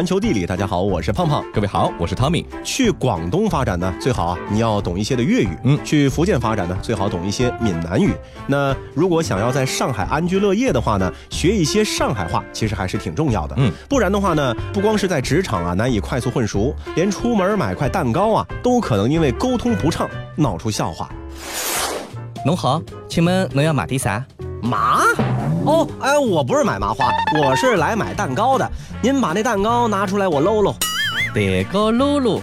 环球地理，大家好，我是胖胖。各位好，我是 Tommy。去广东发展呢，最好啊，你要懂一些的粤语。嗯去福建发展呢，最好懂一些闽南语。那如果想要在上海安居乐业的话呢，学一些上海话，其实还是挺重要的。嗯，不然的话呢，不光是在职场啊难以快速混熟，连出门买块蛋糕啊，都可能因为沟通不畅闹出笑话。侬好，请问侬要买点啥？麻？哦，哎，我不是买麻花，我是来买蛋糕的。您把那蛋糕拿出来，我搂搂。蛋糕撸撸。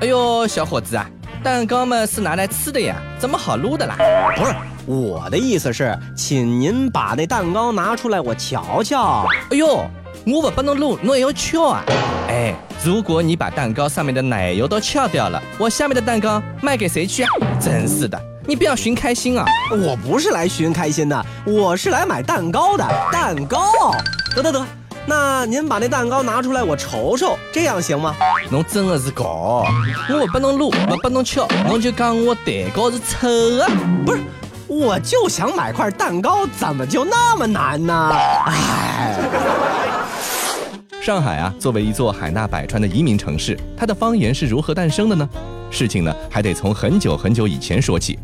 哎呦，小伙子啊，蛋糕嘛是拿来吃的呀，怎么好撸的啦？不是，我的意思是，请您把那蛋糕拿出来，我瞧瞧。哎呦，我不帮侬撸，侬也要敲啊？哎，如果你把蛋糕上面的奶油都撬掉了，我下面的蛋糕卖给谁去啊？真是的，你不要寻开心啊！我不是来寻开心的，我是来买蛋糕的。蛋糕，得得得，那您把那蛋糕拿出来，我瞅瞅，这样行吗？侬真的是搞，我不能录，我，不帮侬敲，侬就讲我蛋糕是丑啊？不是，我就想买块蛋糕，怎么就那么难呢？哎，上海啊，作为一座海纳百川的移民城市，它的方言是如何诞生的呢？事情呢，还得从很久很久以前说起。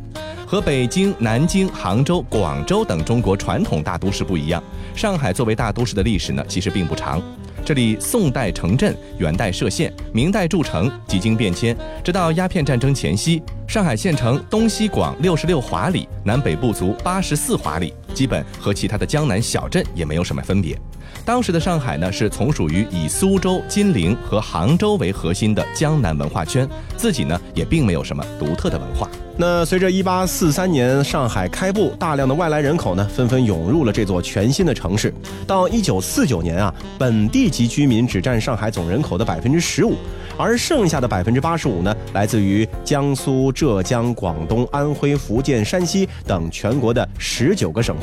和北京、南京、杭州、广州等中国传统大都市不一样，上海作为大都市的历史呢，其实并不长。这里宋代城镇，元代设县，明代筑城，几经变迁，直到鸦片战争前夕，上海县城东西广六十六华里，南北不足八十四华里，基本和其他的江南小镇也没有什么分别。当时的上海呢，是从属于以苏州、金陵和杭州为核心的江南文化圈，自己呢也并没有什么独特的文化。那随着1843年上海开埠，大量的外来人口呢纷纷涌入了这座全新的城市。到1949年啊，本地籍居民只占上海总人口的百分之十五，而剩下的百分之八十五呢，来自于江苏、浙江、广东、安徽、福建、山西等全国的十九个省。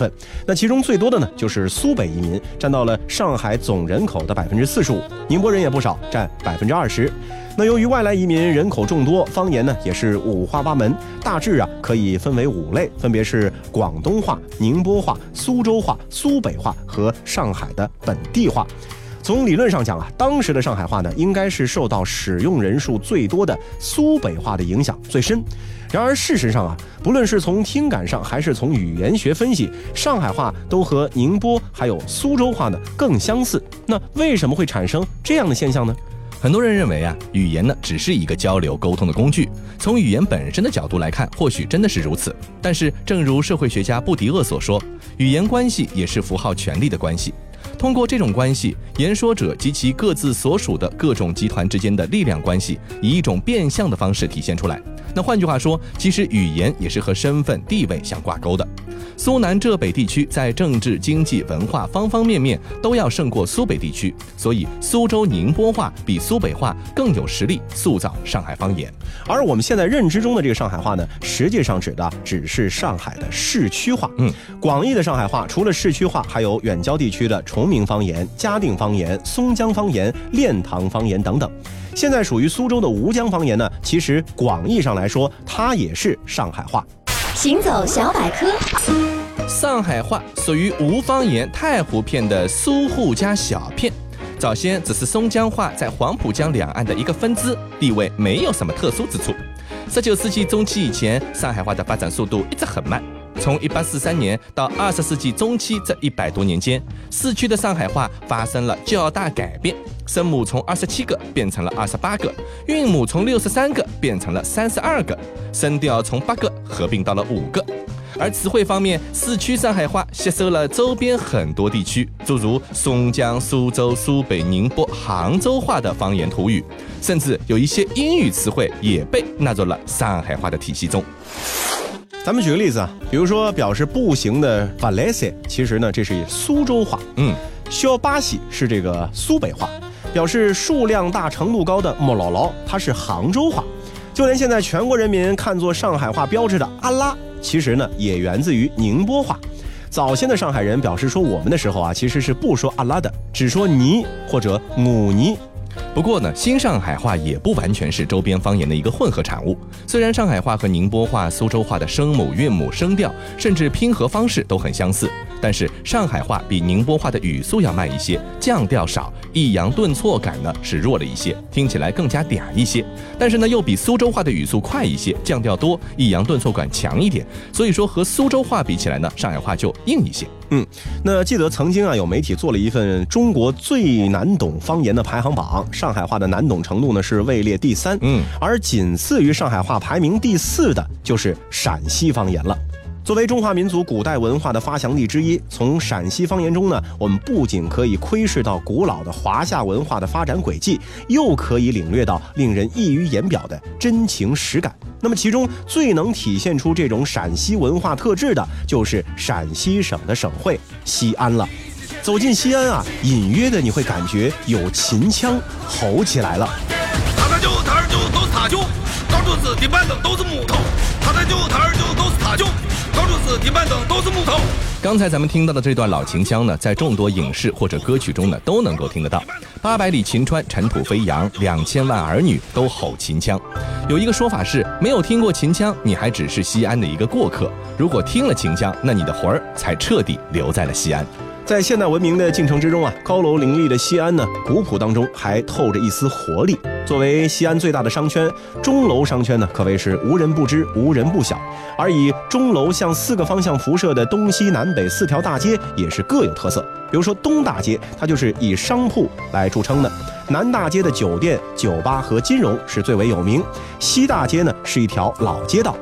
那其中最多的呢，就是苏北移民，占到了上海总人口的百分之四十五。宁波人也不少，占百分之二十。那由于外来移民人口众多，方言呢也是五花八门，大致啊可以分为五类，分别是广东话、宁波话、苏州话、苏北话和上海的本地话。从理论上讲啊，当时的上海话呢，应该是受到使用人数最多的苏北话的影响最深。然而事实上啊，不论是从听感上，还是从语言学分析，上海话都和宁波还有苏州话呢更相似。那为什么会产生这样的现象呢？很多人认为啊，语言呢只是一个交流沟通的工具。从语言本身的角度来看，或许真的是如此。但是，正如社会学家布迪厄所说，语言关系也是符号权力的关系。通过这种关系，言说者及其各自所属的各种集团之间的力量关系，以一种变相的方式体现出来。那换句话说，其实语言也是和身份地位相挂钩的。苏南浙北地区在政治、经济、文化方方面面都要胜过苏北地区，所以苏州宁波话比苏北话更有实力塑造上海方言。而我们现在认知中的这个上海话呢，实际上指的只是上海的市区话。嗯，广义的上海话除了市区话，还有远郊地区的崇明方言、嘉定方言、松江方言、练塘方言等等。现在属于苏州的吴江方言呢，其实广义上来说，它也是上海话。行走小百科，上海话属于吴方言太湖片的苏沪加小片，早先只是松江话在黄浦江两岸的一个分支，地位没有什么特殊之处。十九世纪中期以前，上海话的发展速度一直很慢。从一八四三年到二十世纪中期这一百多年间，市区的上海话发生了较大改变，声母从二十七个变成了二十八个，韵母从六十三个变成了三十二个，声调从八个合并到了五个。而词汇方面，市区上海话吸收了周边很多地区，诸如松江、苏州、苏北、宁波、杭州话的方言土语，甚至有一些英语词汇也被纳入了上海话的体系中。咱们举个例子啊，比如说表示步行的 Valencia，其实呢这是苏州话；嗯，肖巴西是这个苏北话；表示数量大、程度高的莫姥姥，它是杭州话。就连现在全国人民看作上海话标志的阿拉，其实呢也源自于宁波话。早先的上海人表示说我们的时候啊，其实是不说阿拉的，只说尼或者母尼。不过呢，新上海话也不完全是周边方言的一个混合产物。虽然上海话和宁波话、苏州话的声母、韵母、声调，甚至拼合方式都很相似，但是上海话比宁波话的语速要慢一些，降调少，抑扬顿挫感呢是弱了一些，听起来更加嗲一些。但是呢，又比苏州话的语速快一些，降调多，抑扬顿挫感强一点。所以说和苏州话比起来呢，上海话就硬一些。嗯，那记得曾经啊，有媒体做了一份中国最难懂方言的排行榜，上海话的难懂程度呢是位列第三，嗯，而仅次于上海话排名第四的就是陕西方言了。作为中华民族古代文化的发祥地之一，从陕西方言中呢，我们不仅可以窥视到古老的华夏文化的发展轨迹，又可以领略到令人溢于言表的真情实感。那么，其中最能体现出这种陕西文化特质的，就是陕西省的省会西安了。走进西安啊，隐约的你会感觉有秦腔吼起来了。他那就他二就都是他就，到处是地板凳都是木头，他那就他二舅都是他舅。到处是地板凳，都是木头。刚才咱们听到的这段老秦腔呢，在众多影视或者歌曲中呢，都能够听得到。八百里秦川，尘土飞扬，两千万儿女都吼秦腔。有一个说法是，没有听过秦腔，你还只是西安的一个过客；如果听了秦腔，那你的魂儿才彻底留在了西安。在现代文明的进程之中啊，高楼林立的西安呢，古朴当中还透着一丝活力。作为西安最大的商圈，钟楼商圈呢，可谓是无人不知、无人不晓。而以钟楼向四个方向辐射的东西南北四条大街，也是各有特色。比如说东大街，它就是以商铺来著称的；南大街的酒店、酒吧和金融是最为有名；西大街呢，是一条老街道。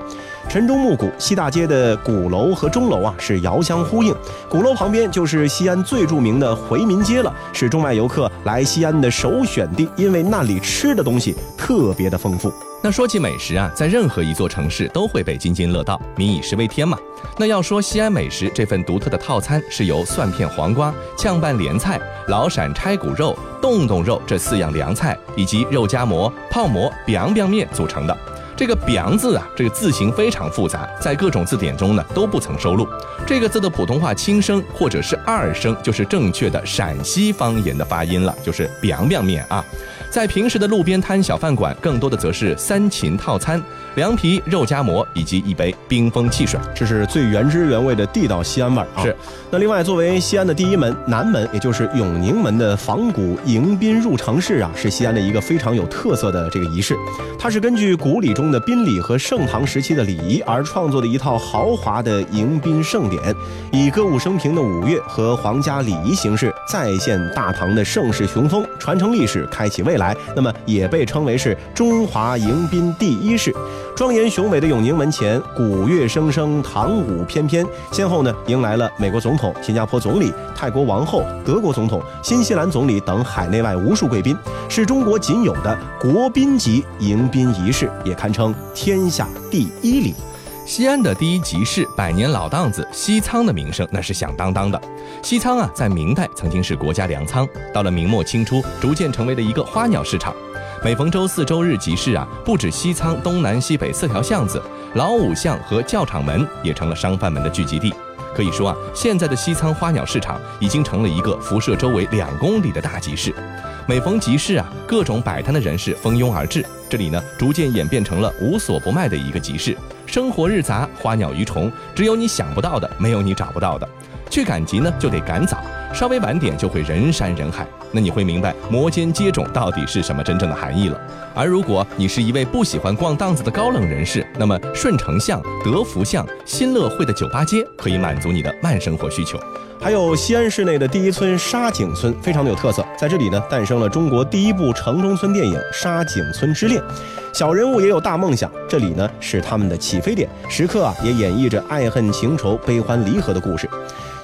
晨钟暮鼓，西大街的鼓楼和钟楼啊是遥相呼应。鼓楼旁边就是西安最著名的回民街了，是中外游客来西安的首选地，因为那里吃的东西特别的丰富。那说起美食啊，在任何一座城市都会被津津乐道，民以食为天嘛。那要说西安美食，这份独特的套餐是由蒜片黄瓜、炝拌莲菜、老陕拆骨肉、冻冻肉这四样凉菜，以及肉夹馍、泡馍、biang biang 面组成的。这个“表”字啊，这个字形非常复杂，在各种字典中呢都不曾收录。这个字的普通话轻声或者是二声，就是正确的陕西方言的发音了，就是“表表面”啊。在平时的路边摊、小饭馆，更多的则是三秦套餐：凉皮、肉夹馍以及一杯冰封汽水。这是最原汁原味的地道西安味儿啊！是。那另外，作为西安的第一门南门，也就是永宁门的仿古迎宾入城式啊，是西安的一个非常有特色的这个仪式。它是根据古礼中的宾礼和盛唐时期的礼仪而创作的一套豪华的迎宾盛典，以歌舞升平的五乐和皇家礼仪形式再现大唐的盛世雄风，传承历史，开启未来。来那么也被称为是中华迎宾第一式。庄严雄伟的永宁门前，鼓乐声声，唐舞翩翩，先后呢迎来了美国总统、新加坡总理、泰国王后、德国总统、新西兰总理等海内外无数贵宾，是中国仅有的国宾级迎宾仪式，也堪称天下第一礼。西安的第一集市百年老档子西仓的名声那是响当当的。西仓啊，在明代曾经是国家粮仓，到了明末清初，逐渐成为了一个花鸟市场。每逢周四周日集市啊，不止西仓东南西北四条巷子，老五巷和教场门也成了商贩们的聚集地。可以说啊，现在的西仓花鸟市场已经成了一个辐射周围两公里的大集市。每逢集市啊，各种摆摊的人士蜂拥而至，这里呢，逐渐演变成了无所不卖的一个集市。生活日杂，花鸟鱼虫，只有你想不到的，没有你找不到的。去赶集呢，就得赶早，稍微晚点就会人山人海。那你会明白摩肩接踵到底是什么真正的含义了。而如果你是一位不喜欢逛档子的高冷人士，那么顺城巷、德福巷、新乐汇的酒吧街可以满足你的慢生活需求。还有西安市内的第一村沙井村，非常的有特色。在这里呢，诞生了中国第一部城中村电影《沙井村之恋》。小人物也有大梦想，这里呢是他们的起飞点，时刻啊也演绎着爱恨情仇、悲欢离合的故事。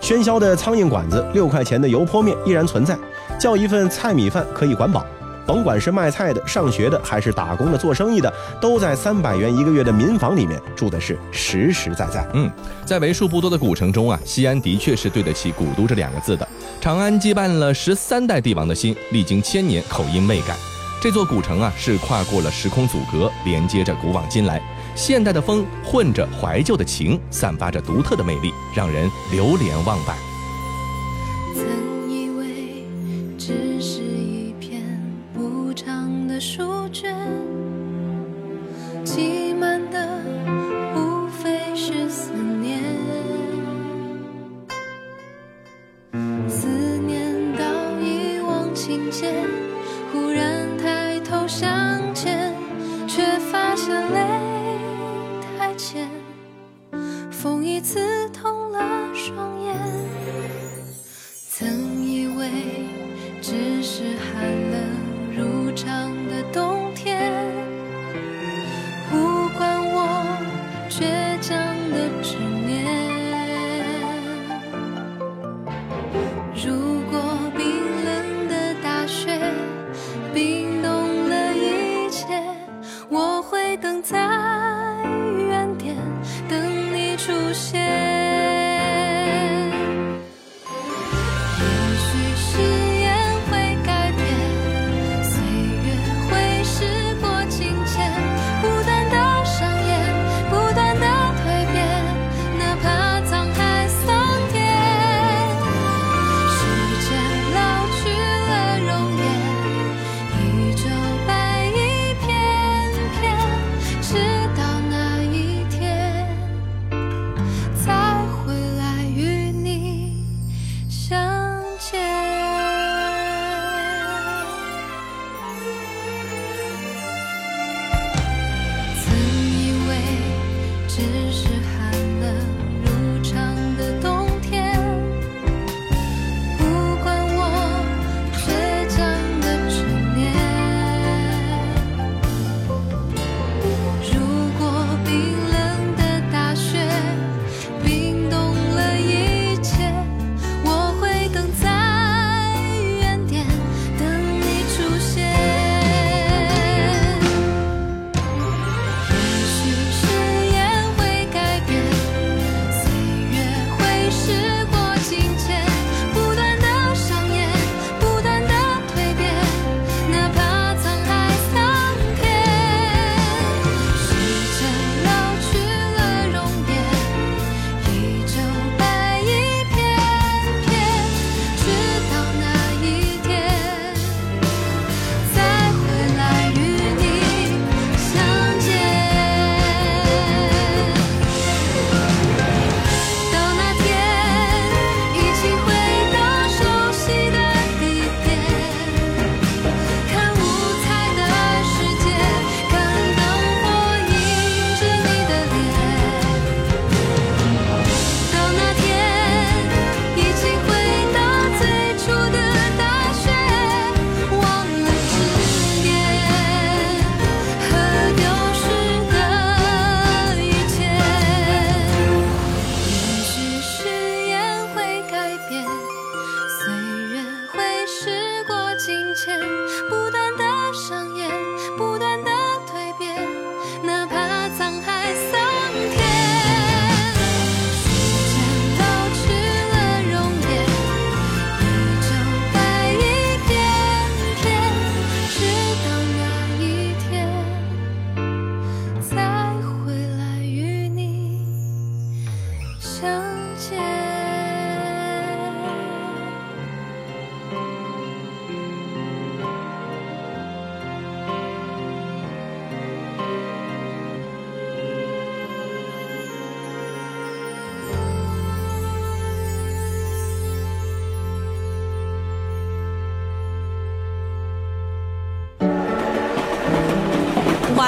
喧嚣的苍蝇馆子，六块钱的油泼面依然存在，叫一份菜米饭可以管饱。甭管是卖菜的、上学的，还是打工的、做生意的，都在三百元一个月的民房里面住的是实实在在。嗯，在为数不多的古城中啊，西安的确是对得起“古都”这两个字的。长安羁绊了十三代帝王的心，历经千年口音未改。这座古城啊，是跨过了时空阻隔，连接着古往今来。现代的风混着怀旧的情，散发着独特的魅力，让人流连忘返。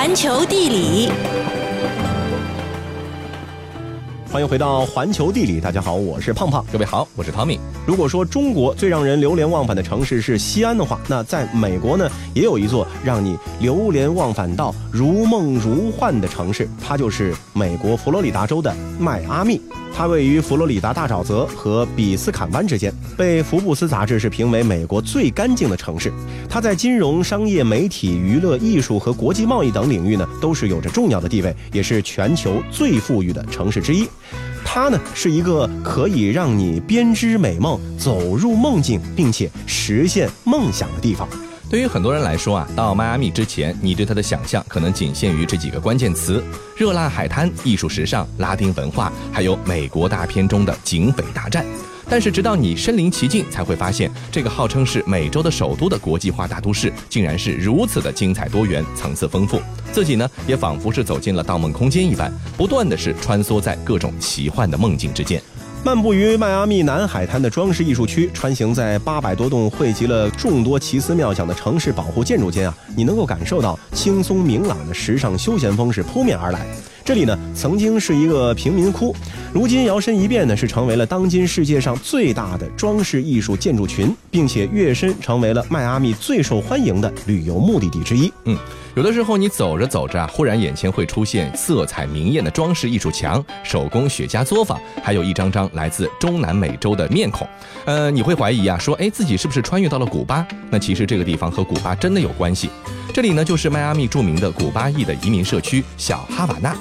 环球地理，欢迎回到环球地理，大家好，我是胖胖。各位好，我是汤米。如果说中国最让人流连忘返的城市是西安的话，那在美国呢，也有一座让你流连忘返到如梦如幻的城市，它就是美国佛罗里达州的迈阿密。它位于佛罗里达大沼泽和比斯坎湾之间，被福布斯杂志是评为美国最干净的城市。它在金融、商业、媒体、娱乐、艺术和国际贸易等领域呢，都是有着重要的地位，也是全球最富裕的城市之一。它呢是一个可以让你编织美梦、走入梦境，并且实现梦想的地方。对于很多人来说啊，到迈阿密之前，你对它的想象可能仅限于这几个关键词：热辣海滩、艺术时尚、拉丁文化，还有美国大片中的警匪大战。但是直到你身临其境，才会发现这个号称是美洲的首都的国际化大都市，竟然是如此的精彩多元、层次丰富。自己呢，也仿佛是走进了盗梦空间一般，不断的是穿梭在各种奇幻的梦境之间。漫步于迈阿密南海滩的装饰艺术区，穿行在八百多栋汇集了众多奇思妙想的城市保护建筑间啊，你能够感受到轻松明朗的时尚休闲风是扑面而来。这里呢，曾经是一个贫民窟，如今摇身一变呢，是成为了当今世界上最大的装饰艺术建筑群，并且跃升成为了迈阿密最受欢迎的旅游目的地之一。嗯，有的时候你走着走着啊，忽然眼前会出现色彩明艳的装饰艺术墙、手工雪茄作坊，还有一张张来自中南美洲的面孔。呃，你会怀疑啊，说哎，自己是不是穿越到了古巴？那其实这个地方和古巴真的有关系。这里呢，就是迈阿密著名的古巴裔的移民社区小哈瓦那。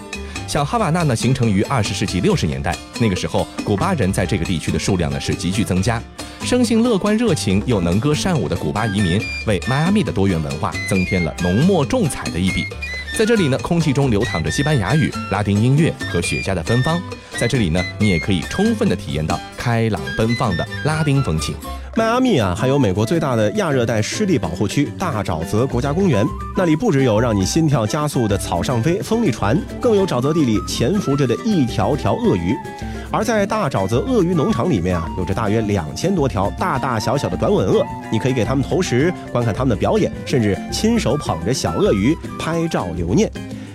小哈瓦那呢，形成于二十世纪六十年代，那个时候古巴人在这个地区的数量呢是急剧增加。生性乐观热情又能歌善舞的古巴移民，为迈阿密的多元文化增添了浓墨重彩的一笔。在这里呢，空气中流淌着西班牙语、拉丁音乐和雪茄的芬芳。在这里呢，你也可以充分的体验到开朗奔放的拉丁风情。迈阿密啊，还有美国最大的亚热带湿地保护区大沼泽国家公园，那里不只有让你心跳加速的草上飞风力船，更有沼泽地里潜伏着的一条条鳄鱼。而在大沼泽鳄鱼农场里面啊，有着大约两千多条大大小小的短吻鳄，你可以给它们投食，观看它们的表演，甚至亲手捧着小鳄鱼拍照留念。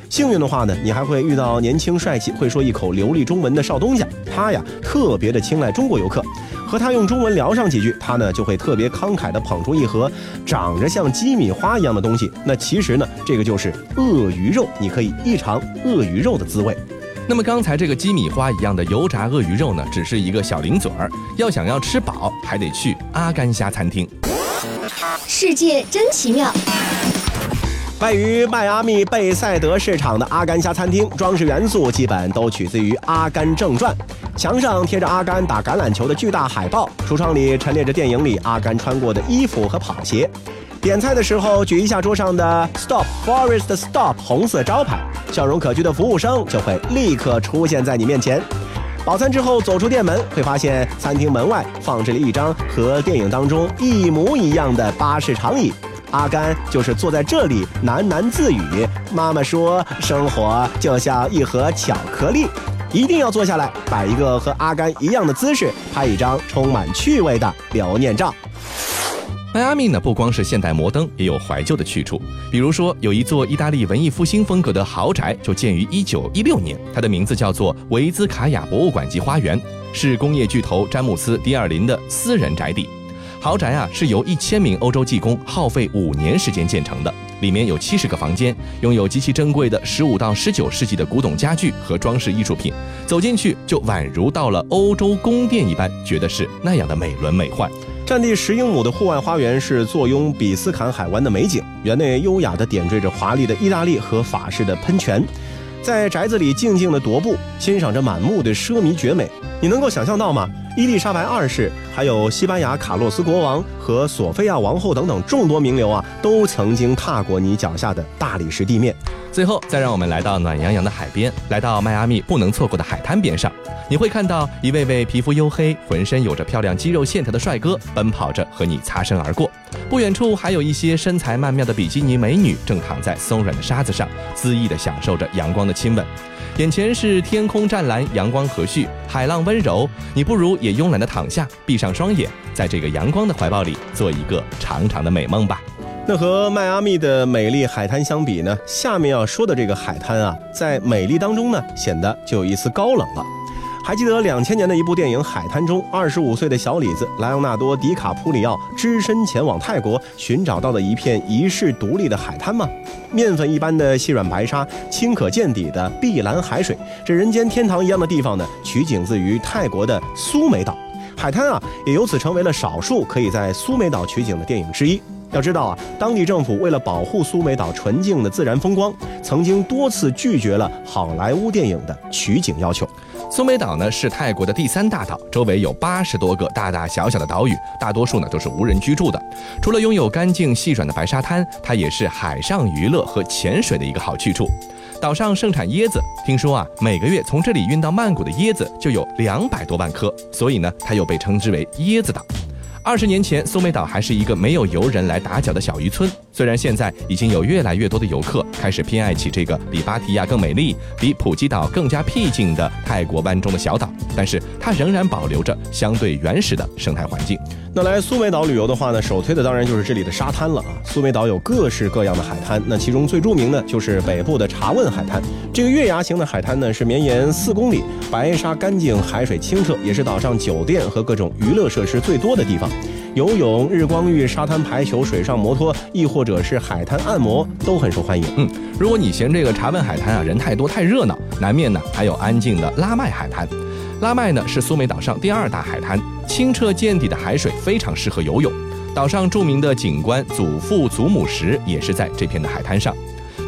幸运的话呢，你还会遇到年轻帅气、会说一口流利中文的少东家，他呀特别的青睐中国游客，和他用中文聊上几句，他呢就会特别慷慨地捧出一盒长着像鸡米花一样的东西。那其实呢，这个就是鳄鱼肉，你可以一尝鳄鱼肉的滋味。那么刚才这个鸡米花一样的油炸鳄鱼肉呢，只是一个小零嘴儿，要想要吃饱，还得去阿甘虾餐厅。世界真奇妙。位于迈阿密贝塞德市场的阿甘虾餐厅，装饰元素基本都取自于《阿甘正传》，墙上贴着阿甘打橄榄球的巨大海报，橱窗里陈列着电影里阿甘穿过的衣服和跑鞋。点菜的时候举一下桌上的 Stop Forest Stop 红色招牌，笑容可掬的服务生就会立刻出现在你面前。饱餐之后走出店门，会发现餐厅门外放置了一张和电影当中一模一样的巴士长椅。阿甘就是坐在这里喃喃自语。妈妈说，生活就像一盒巧克力，一定要坐下来，摆一个和阿甘一样的姿势，拍一张充满趣味的留念照。迈阿密呢，不光是现代摩登，也有怀旧的去处。比如说，有一座意大利文艺复兴风格的豪宅，就建于1916年，它的名字叫做维兹卡雅博物馆及花园，是工业巨头詹姆斯·迪尔林的私人宅邸。豪宅啊，是由一千名欧洲技工耗费五年时间建成的，里面有七十个房间，拥有极其珍贵的十五到十九世纪的古董家具和装饰艺术品，走进去就宛如到了欧洲宫殿一般，觉得是那样的美轮美奂。占地十英亩的户外花园是坐拥比斯坎海湾的美景，园内优雅地点缀着华丽的意大利和法式的喷泉，在宅子里静静的踱步，欣赏着满目的奢靡绝美。你能够想象到吗？伊丽莎白二世，还有西班牙卡洛斯国王和索菲亚王后等等众多名流啊，都曾经踏过你脚下的大理石地面。最后，再让我们来到暖洋洋的海边，来到迈阿密不能错过的海滩边上，你会看到一位位皮肤黝黑、浑身有着漂亮肌肉线条的帅哥奔跑着和你擦身而过。不远处还有一些身材曼妙的比基尼美女正躺在松软的沙子上，恣意地享受着阳光的亲吻。眼前是天空湛蓝，阳光和煦，海浪温柔，你不如也慵懒的躺下，闭上双眼，在这个阳光的怀抱里做一个长长的美梦吧。那和迈阿密的美丽海滩相比呢，下面要说的这个海滩啊，在美丽当中呢，显得就有一丝高冷了。还记得两千年的一部电影《海滩》中，二十五岁的小李子莱昂纳多·迪卡普里奥只身前往泰国寻找到的一片遗世独立的海滩吗？面粉一般的细软白沙，清可见底的碧蓝海水，这人间天堂一样的地方呢，取景自于泰国的苏梅岛。海滩啊，也由此成为了少数可以在苏梅岛取景的电影之一。要知道啊，当地政府为了保护苏梅岛纯净的自然风光，曾经多次拒绝了好莱坞电影的取景要求。苏梅岛呢是泰国的第三大岛，周围有八十多个大大小小的岛屿，大多数呢都是无人居住的。除了拥有干净细软的白沙滩，它也是海上娱乐和潜水的一个好去处。岛上盛产椰子，听说啊，每个月从这里运到曼谷的椰子就有两百多万颗，所以呢，它又被称之为椰子岛。二十年前，苏梅岛还是一个没有游人来打搅的小渔村。虽然现在已经有越来越多的游客开始偏爱起这个比芭提雅更美丽、比普吉岛更加僻静的泰国湾中的小岛，但是它仍然保留着相对原始的生态环境。那来苏梅岛旅游的话呢，首推的当然就是这里的沙滩了啊。苏梅岛有各式各样的海滩，那其中最著名的就是北部的查问海滩。这个月牙形的海滩呢，是绵延四公里，白沙干净，海水清澈，也是岛上酒店和各种娱乐设施最多的地方。游泳、日光浴、沙滩排球、水上摩托，亦或者是海滩按摩，都很受欢迎。嗯，如果你嫌这个查问海滩啊人太多太热闹，南面呢还有安静的拉麦海滩。拉麦呢是苏梅岛上第二大海滩，清澈见底的海水非常适合游泳。岛上著名的景观祖父祖母石也是在这片的海滩上。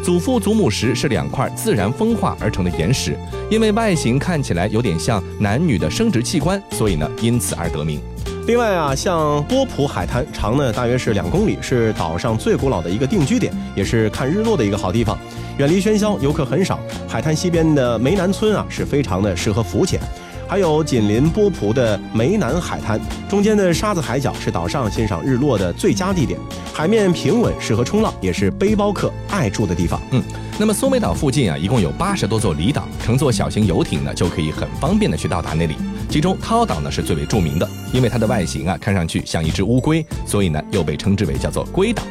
祖父祖母石是两块自然风化而成的岩石，因为外形看起来有点像男女的生殖器官，所以呢因此而得名。另外啊，像波普海滩，长呢大约是两公里，是岛上最古老的一个定居点，也是看日落的一个好地方。远离喧嚣，游客很少。海滩西边的梅南村啊，是非常的适合浮潜。还有紧邻波普的梅南海滩，中间的沙子海角是岛上欣赏日落的最佳地点。海面平稳，适合冲浪，也是背包客爱住的地方。嗯，那么苏梅岛附近啊，一共有八十多座离岛，乘坐小型游艇呢，就可以很方便的去到达那里。其中涛岛呢是最为著名的，因为它的外形啊看上去像一只乌龟，所以呢又被称之为叫做龟岛。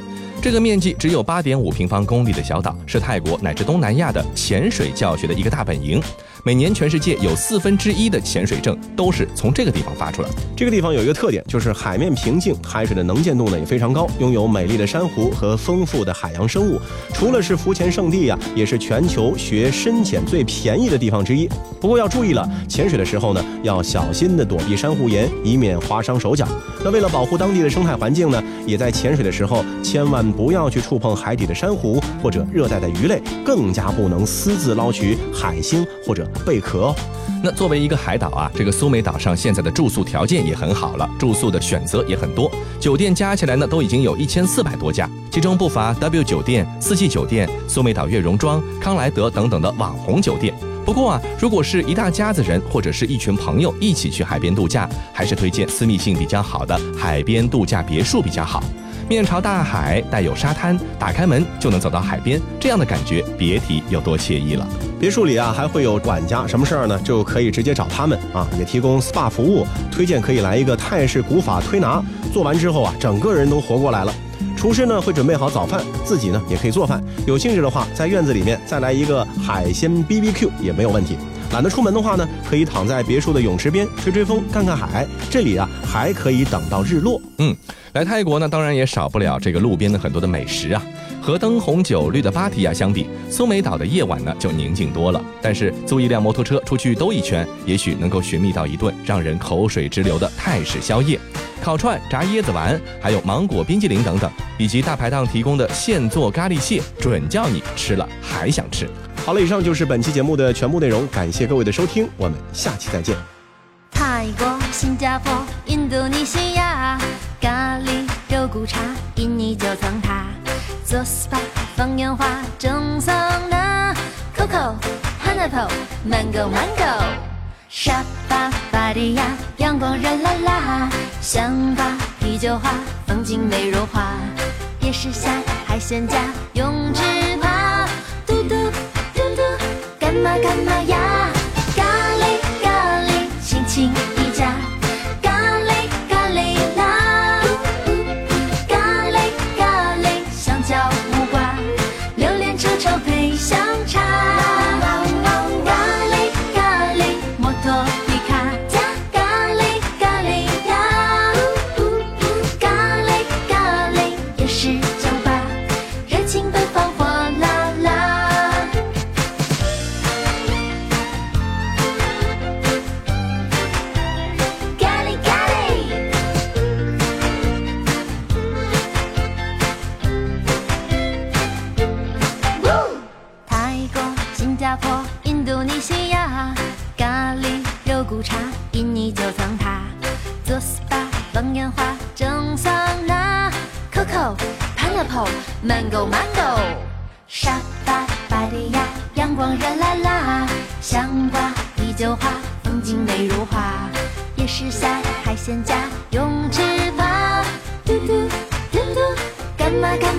这个面积只有八点五平方公里的小岛，是泰国乃至东南亚的潜水教学的一个大本营。每年全世界有四分之一的潜水证都是从这个地方发出来。这个地方有一个特点，就是海面平静，海水的能见度呢也非常高，拥有美丽的珊瑚和丰富的海洋生物。除了是浮潜圣地呀，也是全球学深潜最便宜的地方之一。不过要注意了，潜水的时候呢，要小心的躲避珊瑚岩，以免划伤手脚。那为了保护当地的生态环境呢，也在潜水的时候千万不要去触碰海底的珊瑚或者热带的鱼类，更加不能私自捞取海星或者贝壳。那作为一个海岛啊，这个苏梅岛上现在的住宿条件也很好了，住宿的选择也很多，酒店加起来呢都已经有一千四百多家，其中不乏 W 酒店、四季酒店、苏梅岛悦榕庄、康莱德等等的网红酒店。不过啊，如果是一大家子人或者是一群朋友一起去海边度假，还是推荐私密性比较好的海边度假别墅比较好。面朝大海，带有沙滩，打开门就能走到海边，这样的感觉别提有多惬意了。别墅里啊还会有管家，什么事儿呢就可以直接找他们啊，也提供 SPA 服务，推荐可以来一个泰式古法推拿，做完之后啊，整个人都活过来了。厨师呢会准备好早饭，自己呢也可以做饭。有兴致的话，在院子里面再来一个海鲜 BBQ 也没有问题。懒得出门的话呢，可以躺在别墅的泳池边吹吹风、看看海。这里啊还可以等到日落。嗯，来泰国呢，当然也少不了这个路边的很多的美食啊。和灯红酒绿的芭提雅相比，苏梅岛的夜晚呢就宁静多了。但是租一辆摩托车出去兜一圈，也许能够寻觅到一顿让人口水直流的泰式宵夜，烤串、炸椰子丸，还有芒果冰激凌等等，以及大排档提供的现做咖喱蟹，准叫你吃了还想吃。好了，以上就是本期节目的全部内容，感谢各位的收听，我们下期再见。泰国、新加坡、印度尼西亚，咖喱、肉骨茶，印尼九层塔，做 SPA 放烟花，蒸桑拿，Coco、Pineapple、Mango Mango，沙巴、芭提雅，阳光热辣辣，香巴、啤酒花，风景美如画，夜市下海鲜价，泳池趴，嘟嘟嘟嘟，干嘛干嘛呀？咖喱咖喱，轻轻鲜架，